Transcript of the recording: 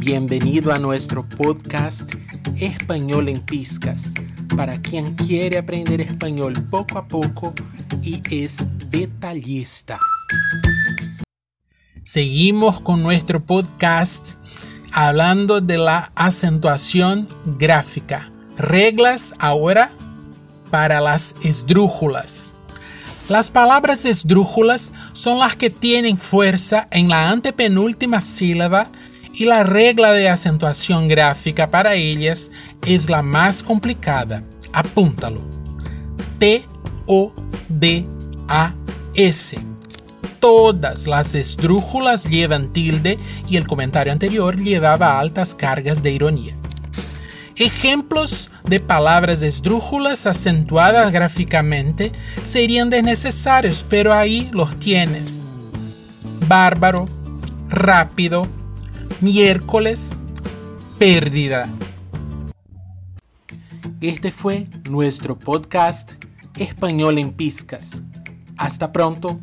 Bienvenido a nuestro podcast Español en Piscas, para quien quiere aprender español poco a poco y es detallista. Seguimos con nuestro podcast hablando de la acentuación gráfica. Reglas ahora para las esdrújulas. Las palabras esdrújulas son las que tienen fuerza en la antepenúltima sílaba y la regla de acentuación gráfica para ellas es la más complicada. Apúntalo. T-O-D-A-S. Todas las esdrújulas llevan tilde y el comentario anterior llevaba altas cargas de ironía. Ejemplos de palabras esdrújulas acentuadas gráficamente serían desnecesarios, pero ahí los tienes. Bárbaro, rápido, miércoles, pérdida. Este fue nuestro podcast Español en Piscas. Hasta pronto